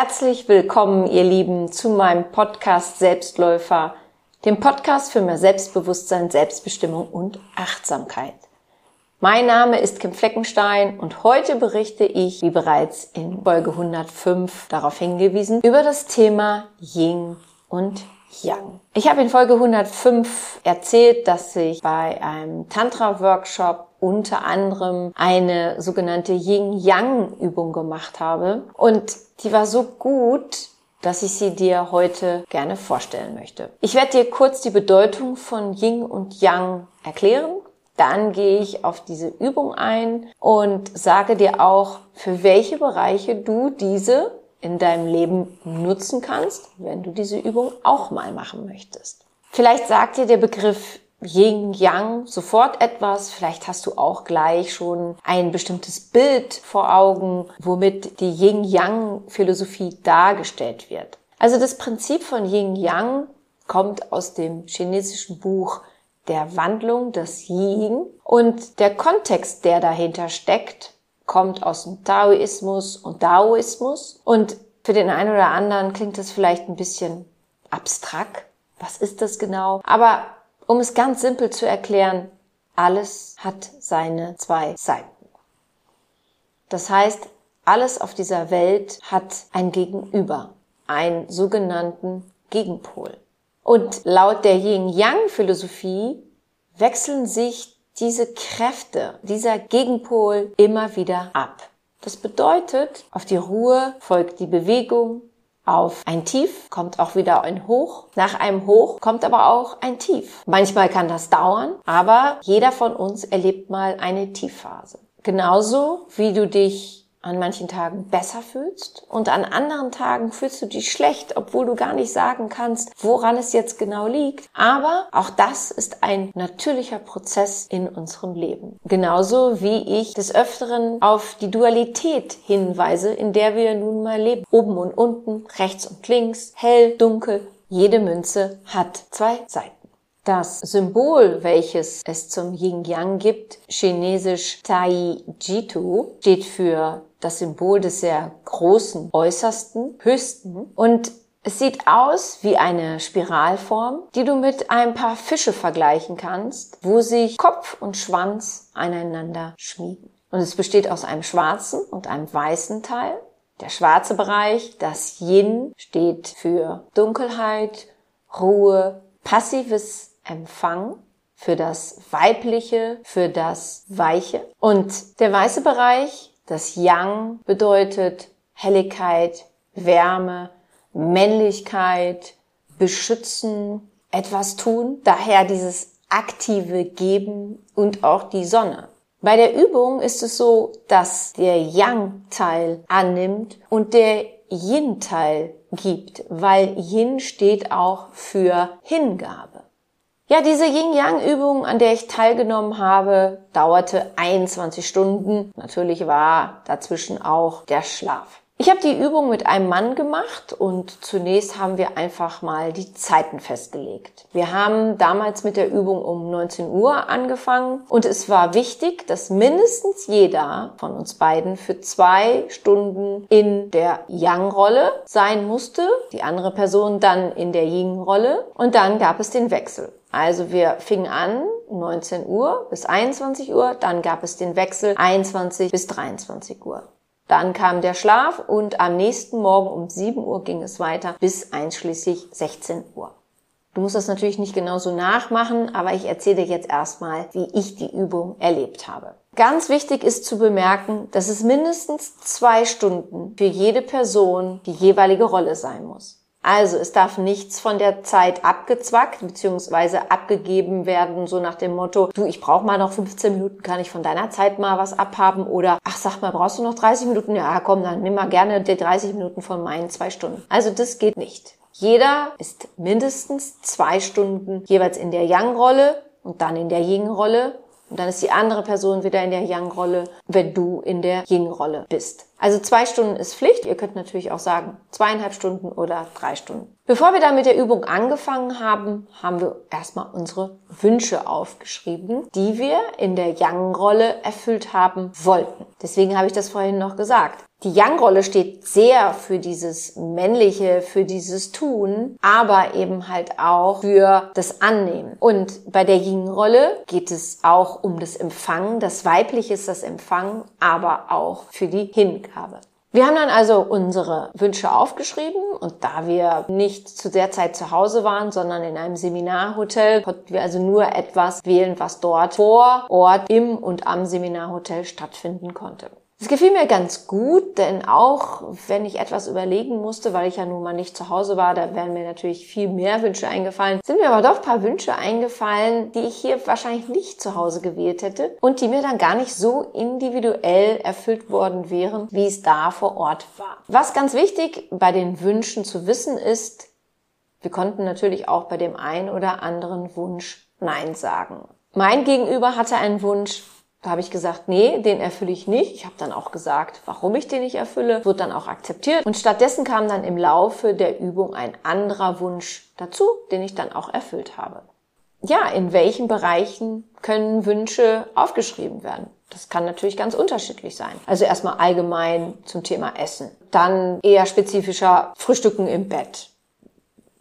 Herzlich willkommen, ihr Lieben, zu meinem Podcast Selbstläufer, dem Podcast für mehr Selbstbewusstsein, Selbstbestimmung und Achtsamkeit. Mein Name ist Kim Fleckenstein und heute berichte ich, wie bereits in Folge 105 darauf hingewiesen, über das Thema Yin und Yang. Ich habe in Folge 105 erzählt, dass ich bei einem Tantra-Workshop unter anderem eine sogenannte Yin-Yang-Übung gemacht habe. Und die war so gut, dass ich sie dir heute gerne vorstellen möchte. Ich werde dir kurz die Bedeutung von Yin und Yang erklären. Dann gehe ich auf diese Übung ein und sage dir auch, für welche Bereiche du diese in deinem Leben nutzen kannst, wenn du diese Übung auch mal machen möchtest. Vielleicht sagt dir der Begriff Yin Yang sofort etwas. Vielleicht hast du auch gleich schon ein bestimmtes Bild vor Augen, womit die Yin Yang Philosophie dargestellt wird. Also das Prinzip von Yin Yang kommt aus dem chinesischen Buch der Wandlung des Yin und der Kontext, der dahinter steckt, kommt aus dem Taoismus und Daoismus und für den einen oder anderen klingt das vielleicht ein bisschen abstrakt. Was ist das genau? Aber um es ganz simpel zu erklären, alles hat seine zwei Seiten. Das heißt, alles auf dieser Welt hat ein Gegenüber, einen sogenannten Gegenpol. Und laut der Yin-Yang-Philosophie wechseln sich diese Kräfte, dieser Gegenpol immer wieder ab. Das bedeutet, auf die Ruhe folgt die Bewegung, auf ein Tief kommt auch wieder ein Hoch. Nach einem Hoch kommt aber auch ein Tief. Manchmal kann das dauern, aber jeder von uns erlebt mal eine Tiefphase. Genauso wie du dich an manchen Tagen besser fühlst und an anderen Tagen fühlst du dich schlecht, obwohl du gar nicht sagen kannst, woran es jetzt genau liegt. Aber auch das ist ein natürlicher Prozess in unserem Leben. Genauso wie ich des Öfteren auf die Dualität hinweise, in der wir nun mal leben. Oben und unten, rechts und links, hell, dunkel. Jede Münze hat zwei Seiten. Das Symbol, welches es zum Yin-Yang gibt, chinesisch Tai Jitu, steht für das Symbol des sehr großen, äußersten, höchsten und es sieht aus wie eine Spiralform, die du mit ein paar Fische vergleichen kannst, wo sich Kopf und Schwanz aneinander schmiegen. Und es besteht aus einem schwarzen und einem weißen Teil. Der schwarze Bereich, das Yin, steht für Dunkelheit, Ruhe, passives Empfang, für das Weibliche, für das Weiche. Und der weiße Bereich, das Yang, bedeutet Helligkeit, Wärme, Männlichkeit, beschützen, etwas tun. Daher dieses aktive Geben und auch die Sonne. Bei der Übung ist es so, dass der Yang-Teil annimmt und der Yin-Teil gibt, weil Yin steht auch für Hingabe. Ja, diese Yin-Yang-Übung, an der ich teilgenommen habe, dauerte 21 Stunden. Natürlich war dazwischen auch der Schlaf. Ich habe die Übung mit einem Mann gemacht und zunächst haben wir einfach mal die Zeiten festgelegt. Wir haben damals mit der Übung um 19 Uhr angefangen und es war wichtig, dass mindestens jeder von uns beiden für zwei Stunden in der Yang-Rolle sein musste, die andere Person dann in der Yin-Rolle und dann gab es den Wechsel. Also wir fingen an 19 Uhr bis 21 Uhr, dann gab es den Wechsel 21 bis 23 Uhr. Dann kam der Schlaf und am nächsten Morgen um 7 Uhr ging es weiter bis einschließlich 16 Uhr. Du musst das natürlich nicht genauso nachmachen, aber ich erzähle dir jetzt erstmal, wie ich die Übung erlebt habe. Ganz wichtig ist zu bemerken, dass es mindestens zwei Stunden für jede Person die jeweilige Rolle sein muss. Also es darf nichts von der Zeit abgezwackt bzw. abgegeben werden, so nach dem Motto, du, ich brauche mal noch 15 Minuten, kann ich von deiner Zeit mal was abhaben oder ach sag mal, brauchst du noch 30 Minuten? Ja, komm, dann nimm mal gerne die 30 Minuten von meinen zwei Stunden. Also das geht nicht. Jeder ist mindestens zwei Stunden jeweils in der Yang-Rolle und dann in der Yin-Rolle und dann ist die andere Person wieder in der Yang-Rolle, wenn du in der Yin-Rolle bist. Also zwei Stunden ist Pflicht. Ihr könnt natürlich auch sagen zweieinhalb Stunden oder drei Stunden. Bevor wir dann mit der Übung angefangen haben, haben wir erstmal unsere Wünsche aufgeschrieben, die wir in der Yang-Rolle erfüllt haben wollten. Deswegen habe ich das vorhin noch gesagt. Die Yang-Rolle steht sehr für dieses Männliche, für dieses Tun, aber eben halt auch für das Annehmen. Und bei der Yin-Rolle geht es auch um das Empfangen. Das Weibliche ist das Empfangen, aber auch für die Hingabe. Wir haben dann also unsere Wünsche aufgeschrieben und da wir nicht zu der Zeit zu Hause waren, sondern in einem Seminarhotel, konnten wir also nur etwas wählen, was dort vor Ort im und am Seminarhotel stattfinden konnte. Es gefiel mir ganz gut, denn auch wenn ich etwas überlegen musste, weil ich ja nun mal nicht zu Hause war, da wären mir natürlich viel mehr Wünsche eingefallen, sind mir aber doch ein paar Wünsche eingefallen, die ich hier wahrscheinlich nicht zu Hause gewählt hätte und die mir dann gar nicht so individuell erfüllt worden wären, wie es da vor Ort war. Was ganz wichtig bei den Wünschen zu wissen ist, wir konnten natürlich auch bei dem einen oder anderen Wunsch Nein sagen. Mein Gegenüber hatte einen Wunsch, da habe ich gesagt, nee, den erfülle ich nicht. Ich habe dann auch gesagt, warum ich den nicht erfülle, wird dann auch akzeptiert. Und stattdessen kam dann im Laufe der Übung ein anderer Wunsch dazu, den ich dann auch erfüllt habe. Ja, in welchen Bereichen können Wünsche aufgeschrieben werden? Das kann natürlich ganz unterschiedlich sein. Also erstmal allgemein zum Thema Essen. Dann eher spezifischer Frühstücken im Bett.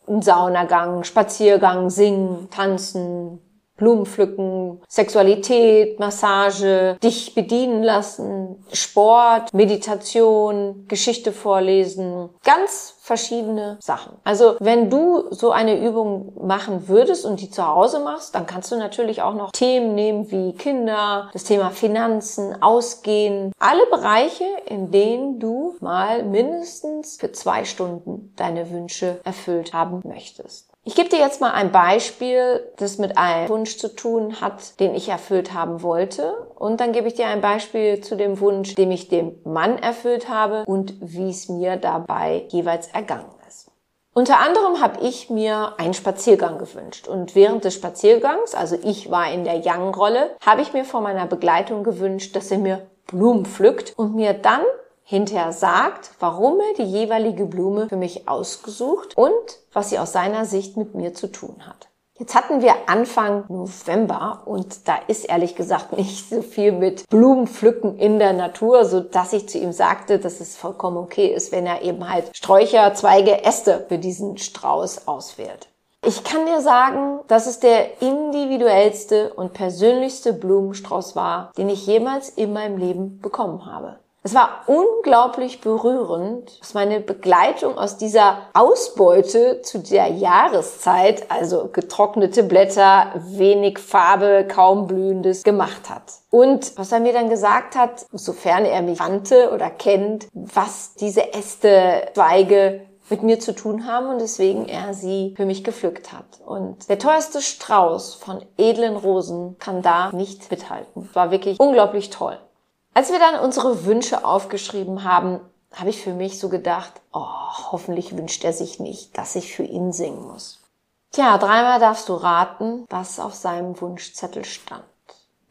Ein Saunagang, Spaziergang, Singen, Tanzen, Blumen pflücken, Sexualität, Massage, dich bedienen lassen, Sport, Meditation, Geschichte vorlesen, ganz verschiedene Sachen. Also wenn du so eine Übung machen würdest und die zu Hause machst, dann kannst du natürlich auch noch Themen nehmen wie Kinder, das Thema Finanzen, Ausgehen, alle Bereiche, in denen du mal mindestens für zwei Stunden deine Wünsche erfüllt haben möchtest. Ich gebe dir jetzt mal ein Beispiel, das mit einem Wunsch zu tun hat, den ich erfüllt haben wollte. Und dann gebe ich dir ein Beispiel zu dem Wunsch, den ich dem Mann erfüllt habe und wie es mir dabei jeweils ergangen ist. Unter anderem habe ich mir einen Spaziergang gewünscht und während des Spaziergangs, also ich war in der Young-Rolle, habe ich mir von meiner Begleitung gewünscht, dass er mir Blumen pflückt und mir dann hinterher sagt, warum er die jeweilige Blume für mich ausgesucht und was sie aus seiner Sicht mit mir zu tun hat. Jetzt hatten wir Anfang November und da ist ehrlich gesagt nicht so viel mit Blumenpflücken in der Natur, so dass ich zu ihm sagte, dass es vollkommen okay ist, wenn er eben halt Sträucher, Zweige, Äste für diesen Strauß auswählt. Ich kann dir sagen, dass es der individuellste und persönlichste Blumenstrauß war, den ich jemals in meinem Leben bekommen habe. Es war unglaublich berührend, was meine Begleitung aus dieser Ausbeute zu der Jahreszeit, also getrocknete Blätter, wenig Farbe, kaum blühendes, gemacht hat. Und was er mir dann gesagt hat, sofern er mich kannte oder kennt, was diese Äste, Zweige mit mir zu tun haben und deswegen er sie für mich gepflückt hat. Und der teuerste Strauß von edlen Rosen kann da nicht mithalten. War wirklich unglaublich toll. Als wir dann unsere Wünsche aufgeschrieben haben, habe ich für mich so gedacht, oh, hoffentlich wünscht er sich nicht, dass ich für ihn singen muss. Tja, dreimal darfst du raten, was auf seinem Wunschzettel stand.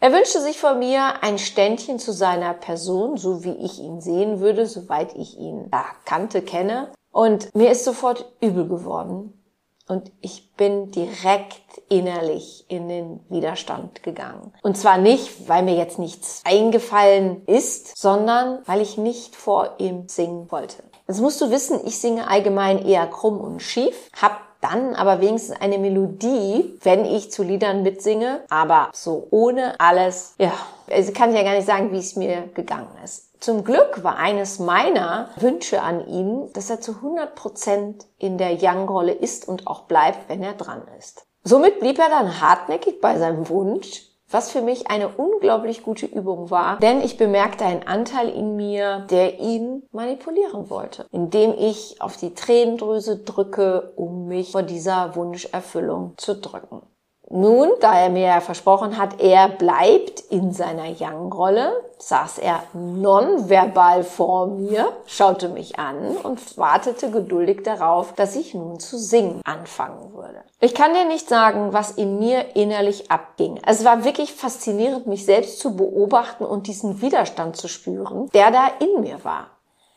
Er wünschte sich von mir ein Ständchen zu seiner Person, so wie ich ihn sehen würde, soweit ich ihn ja, kannte, kenne. Und mir ist sofort übel geworden. Und ich bin direkt innerlich in den Widerstand gegangen. Und zwar nicht, weil mir jetzt nichts eingefallen ist, sondern weil ich nicht vor ihm singen wollte. Das musst du wissen, ich singe allgemein eher krumm und schief, hab dann aber wenigstens eine Melodie, wenn ich zu Liedern mitsinge, aber so ohne alles, ja, also kann ich ja gar nicht sagen, wie es mir gegangen ist. Zum Glück war eines meiner Wünsche an ihn, dass er zu 100% in der Young-Rolle ist und auch bleibt, wenn er dran ist. Somit blieb er dann hartnäckig bei seinem Wunsch, was für mich eine unglaublich gute Übung war, denn ich bemerkte einen Anteil in mir, der ihn manipulieren wollte, indem ich auf die Tränendrüse drücke, um mich vor dieser Wunscherfüllung zu drücken. Nun, da er mir ja versprochen hat, er bleibt in seiner Young-Rolle, saß er nonverbal vor mir, schaute mich an und wartete geduldig darauf, dass ich nun zu singen anfangen würde. Ich kann dir nicht sagen, was in mir innerlich abging. Es war wirklich faszinierend, mich selbst zu beobachten und diesen Widerstand zu spüren, der da in mir war.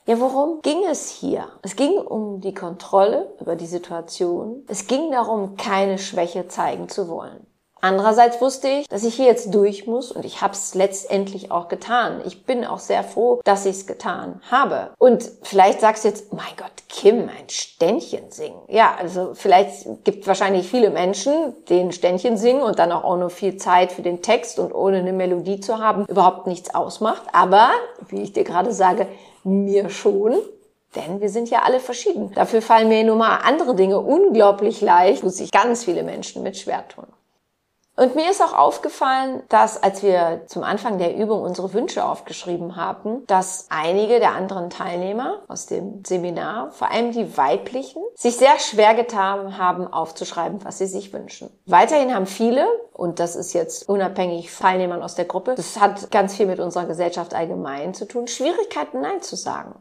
Ja, worum ging es hier? Es ging um die Kontrolle über die Situation. Es ging darum, keine Schwäche zeigen zu wollen. Andererseits wusste ich, dass ich hier jetzt durch muss und ich habe es letztendlich auch getan. Ich bin auch sehr froh, dass ich es getan habe. Und vielleicht sagst du jetzt, mein Gott, Kim, ein Ständchen singen. Ja, also vielleicht gibt wahrscheinlich viele Menschen, denen Ständchen singen und dann auch ohne viel Zeit für den Text und ohne eine Melodie zu haben, überhaupt nichts ausmacht. Aber, wie ich dir gerade sage, mir schon. Denn wir sind ja alle verschieden. Dafür fallen mir nun mal andere Dinge unglaublich leicht, wo sich ganz viele Menschen mit schwer tun. Und mir ist auch aufgefallen, dass als wir zum Anfang der Übung unsere Wünsche aufgeschrieben haben, dass einige der anderen Teilnehmer aus dem Seminar, vor allem die weiblichen, sich sehr schwer getan haben, aufzuschreiben, was sie sich wünschen. Weiterhin haben viele, und das ist jetzt unabhängig Teilnehmern aus der Gruppe, das hat ganz viel mit unserer Gesellschaft allgemein zu tun, Schwierigkeiten Nein zu sagen.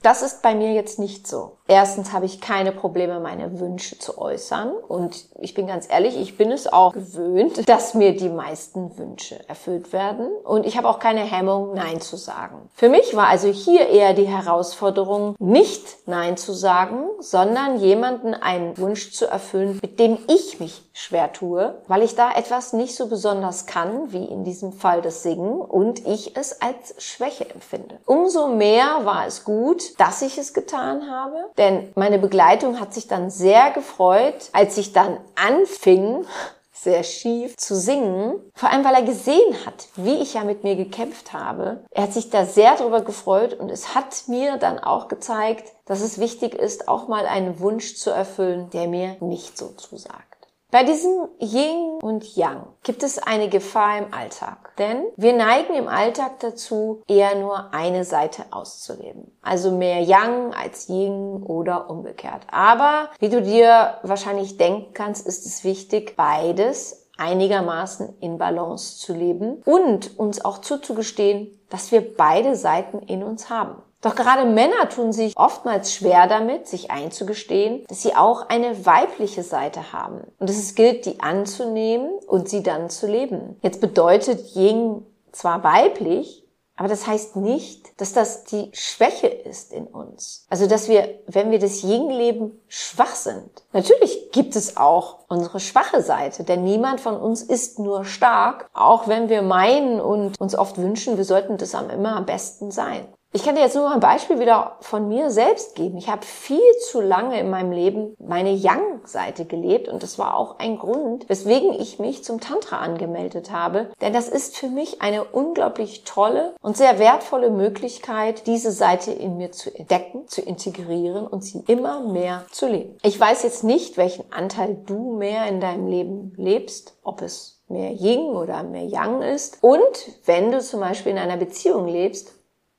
Das ist bei mir jetzt nicht so. Erstens habe ich keine Probleme, meine Wünsche zu äußern. Und ich bin ganz ehrlich, ich bin es auch gewöhnt, dass mir die meisten Wünsche erfüllt werden. Und ich habe auch keine Hemmung, Nein zu sagen. Für mich war also hier eher die Herausforderung, nicht Nein zu sagen, sondern jemanden einen Wunsch zu erfüllen, mit dem ich mich schwer tue, weil ich da etwas nicht so besonders kann, wie in diesem Fall das Singen, und ich es als Schwäche empfinde. Umso mehr war es gut, dass ich es getan habe, denn meine Begleitung hat sich dann sehr gefreut, als ich dann anfing, sehr schief zu singen. Vor allem, weil er gesehen hat, wie ich ja mit mir gekämpft habe. Er hat sich da sehr drüber gefreut und es hat mir dann auch gezeigt, dass es wichtig ist, auch mal einen Wunsch zu erfüllen, der mir nicht so zusagt. Bei diesem Yin und Yang gibt es eine Gefahr im Alltag, denn wir neigen im Alltag dazu, eher nur eine Seite auszuleben. Also mehr Yang als Yin oder umgekehrt. Aber wie du dir wahrscheinlich denken kannst, ist es wichtig, beides einigermaßen in Balance zu leben und uns auch zuzugestehen, dass wir beide Seiten in uns haben. Doch gerade Männer tun sich oftmals schwer damit, sich einzugestehen, dass sie auch eine weibliche Seite haben und dass es gilt, die anzunehmen und sie dann zu leben. Jetzt bedeutet Ying zwar weiblich, aber das heißt nicht, dass das die Schwäche ist in uns. Also, dass wir, wenn wir das Ying leben, schwach sind. Natürlich gibt es auch unsere schwache Seite, denn niemand von uns ist nur stark, auch wenn wir meinen und uns oft wünschen, wir sollten das am immer am besten sein. Ich kann dir jetzt nur ein Beispiel wieder von mir selbst geben. Ich habe viel zu lange in meinem Leben meine Yang-Seite gelebt und das war auch ein Grund, weswegen ich mich zum Tantra angemeldet habe. Denn das ist für mich eine unglaublich tolle und sehr wertvolle Möglichkeit, diese Seite in mir zu entdecken, zu integrieren und sie immer mehr zu leben. Ich weiß jetzt nicht, welchen Anteil du mehr in deinem Leben lebst, ob es mehr Ying oder mehr Yang ist. Und wenn du zum Beispiel in einer Beziehung lebst,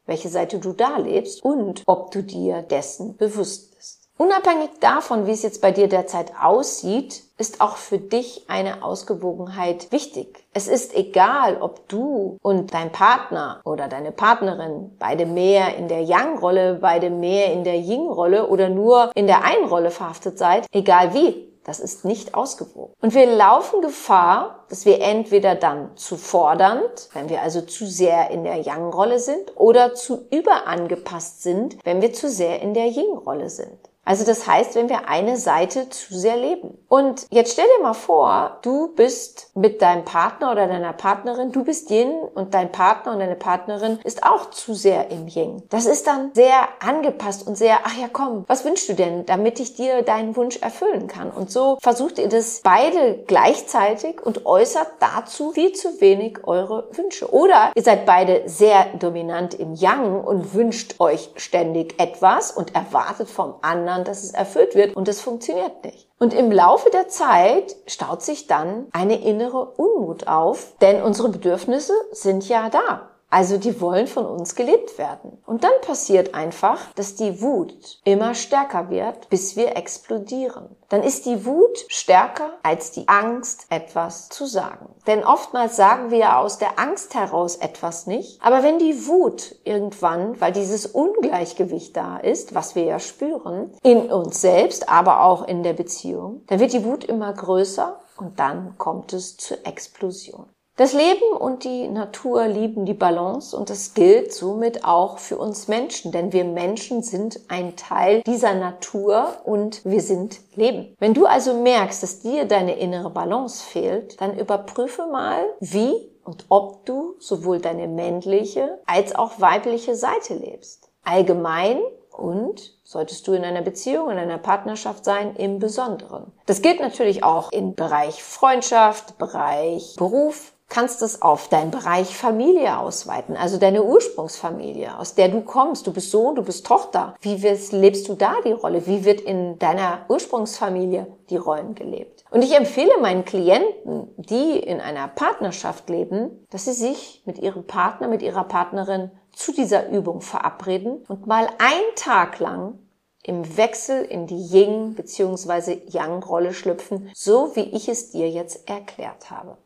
welche Seite du da lebst und ob du dir dessen bewusst bist. Unabhängig davon, wie es jetzt bei dir derzeit aussieht, ist auch für dich eine Ausgewogenheit wichtig. Es ist egal, ob du und dein Partner oder deine Partnerin beide mehr in der Yang-Rolle, beide mehr in der Ying-Rolle oder nur in der Ein-Rolle verhaftet seid, egal wie. Das ist nicht ausgewogen. Und wir laufen Gefahr, dass wir entweder dann zu fordernd, wenn wir also zu sehr in der Yang-Rolle sind, oder zu überangepasst sind, wenn wir zu sehr in der Yin-Rolle sind. Also das heißt, wenn wir eine Seite zu sehr leben. Und jetzt stell dir mal vor, du bist mit deinem Partner oder deiner Partnerin, du bist Yin und dein Partner und deine Partnerin ist auch zu sehr im Yin. Das ist dann sehr angepasst und sehr, ach ja komm, was wünschst du denn, damit ich dir deinen Wunsch erfüllen kann? Und so versucht ihr das beide gleichzeitig und äußert dazu viel zu wenig eure Wünsche. Oder ihr seid beide sehr dominant im Yang und wünscht euch ständig etwas und erwartet vom anderen, sondern dass es erfüllt wird und es funktioniert nicht. Und im Laufe der Zeit staut sich dann eine innere Unmut auf, denn unsere Bedürfnisse sind ja da. Also die wollen von uns gelebt werden. Und dann passiert einfach, dass die Wut immer stärker wird, bis wir explodieren. Dann ist die Wut stärker als die Angst, etwas zu sagen. Denn oftmals sagen wir aus der Angst heraus etwas nicht. Aber wenn die Wut irgendwann, weil dieses Ungleichgewicht da ist, was wir ja spüren, in uns selbst, aber auch in der Beziehung, dann wird die Wut immer größer und dann kommt es zur Explosion. Das Leben und die Natur lieben die Balance und das gilt somit auch für uns Menschen, denn wir Menschen sind ein Teil dieser Natur und wir sind Leben. Wenn du also merkst, dass dir deine innere Balance fehlt, dann überprüfe mal, wie und ob du sowohl deine männliche als auch weibliche Seite lebst. Allgemein und solltest du in einer Beziehung, in einer Partnerschaft sein, im Besonderen. Das gilt natürlich auch im Bereich Freundschaft, Bereich Beruf, kannst es auf deinen Bereich Familie ausweiten, also deine Ursprungsfamilie, aus der du kommst. Du bist Sohn, du bist Tochter. Wie lebst du da die Rolle? Wie wird in deiner Ursprungsfamilie die Rollen gelebt? Und ich empfehle meinen Klienten, die in einer Partnerschaft leben, dass sie sich mit ihrem Partner, mit ihrer Partnerin zu dieser Übung verabreden und mal einen Tag lang im Wechsel in die Yin bzw. Yang Rolle schlüpfen, so wie ich es dir jetzt erklärt habe.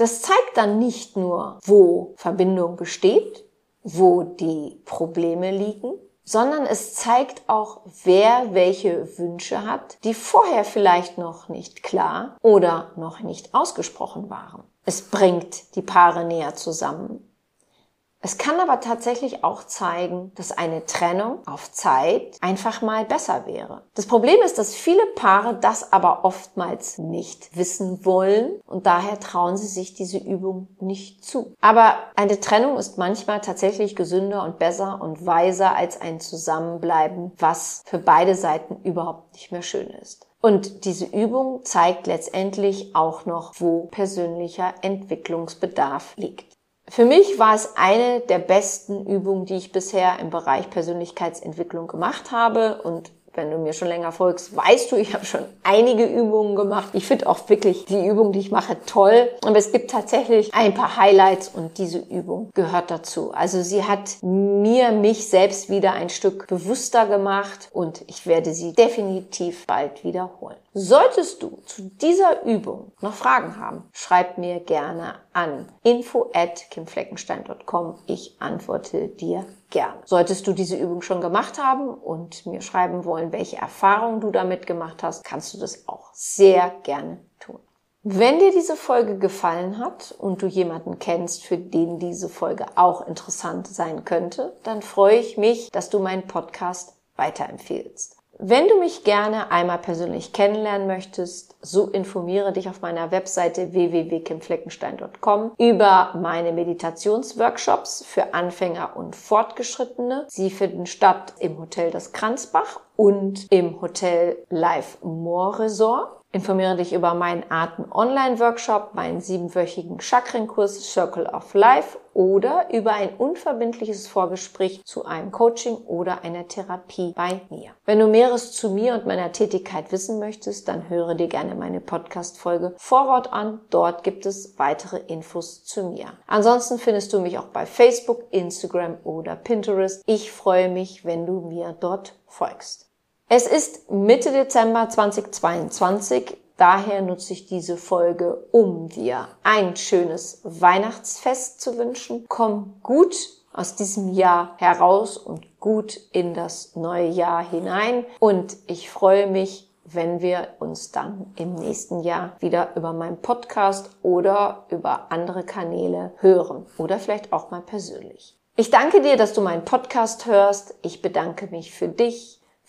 Das zeigt dann nicht nur, wo Verbindung besteht, wo die Probleme liegen, sondern es zeigt auch, wer welche Wünsche hat, die vorher vielleicht noch nicht klar oder noch nicht ausgesprochen waren. Es bringt die Paare näher zusammen es kann aber tatsächlich auch zeigen, dass eine Trennung auf Zeit einfach mal besser wäre. Das Problem ist, dass viele Paare das aber oftmals nicht wissen wollen und daher trauen sie sich diese Übung nicht zu. Aber eine Trennung ist manchmal tatsächlich gesünder und besser und weiser als ein Zusammenbleiben, was für beide Seiten überhaupt nicht mehr schön ist. Und diese Übung zeigt letztendlich auch noch, wo persönlicher Entwicklungsbedarf liegt. Für mich war es eine der besten Übungen, die ich bisher im Bereich Persönlichkeitsentwicklung gemacht habe und wenn du mir schon länger folgst, weißt du, ich habe schon einige Übungen gemacht. Ich finde auch wirklich die Übung, die ich mache, toll. Aber es gibt tatsächlich ein paar Highlights und diese Übung gehört dazu. Also sie hat mir, mich selbst wieder ein Stück bewusster gemacht und ich werde sie definitiv bald wiederholen. Solltest du zu dieser Übung noch Fragen haben, schreib mir gerne an info at kimfleckenstein.com. Ich antworte dir gerne. Solltest du diese Übung schon gemacht haben und mir schreiben wollen, welche Erfahrungen du damit gemacht hast, kannst du das auch sehr gerne tun. Wenn dir diese Folge gefallen hat und du jemanden kennst, für den diese Folge auch interessant sein könnte, dann freue ich mich, dass du meinen Podcast weiterempfehlst. Wenn du mich gerne einmal persönlich kennenlernen möchtest, so informiere dich auf meiner Webseite www.kimfleckenstein.com über meine Meditationsworkshops für Anfänger und Fortgeschrittene. Sie finden statt im Hotel Das Kranzbach und im Hotel Live Moor Resort. Informiere dich über meinen Atem-Online-Workshop, meinen siebenwöchigen Chakrenkurs Circle of Life oder über ein unverbindliches Vorgespräch zu einem Coaching oder einer Therapie bei mir. Wenn du Mehres zu mir und meiner Tätigkeit wissen möchtest, dann höre dir gerne meine Podcast-Folge Vorwort an. Dort gibt es weitere Infos zu mir. Ansonsten findest du mich auch bei Facebook, Instagram oder Pinterest. Ich freue mich, wenn du mir dort folgst. Es ist Mitte Dezember 2022, daher nutze ich diese Folge, um dir ein schönes Weihnachtsfest zu wünschen. Komm gut aus diesem Jahr heraus und gut in das neue Jahr hinein. Und ich freue mich, wenn wir uns dann im nächsten Jahr wieder über meinen Podcast oder über andere Kanäle hören oder vielleicht auch mal persönlich. Ich danke dir, dass du meinen Podcast hörst. Ich bedanke mich für dich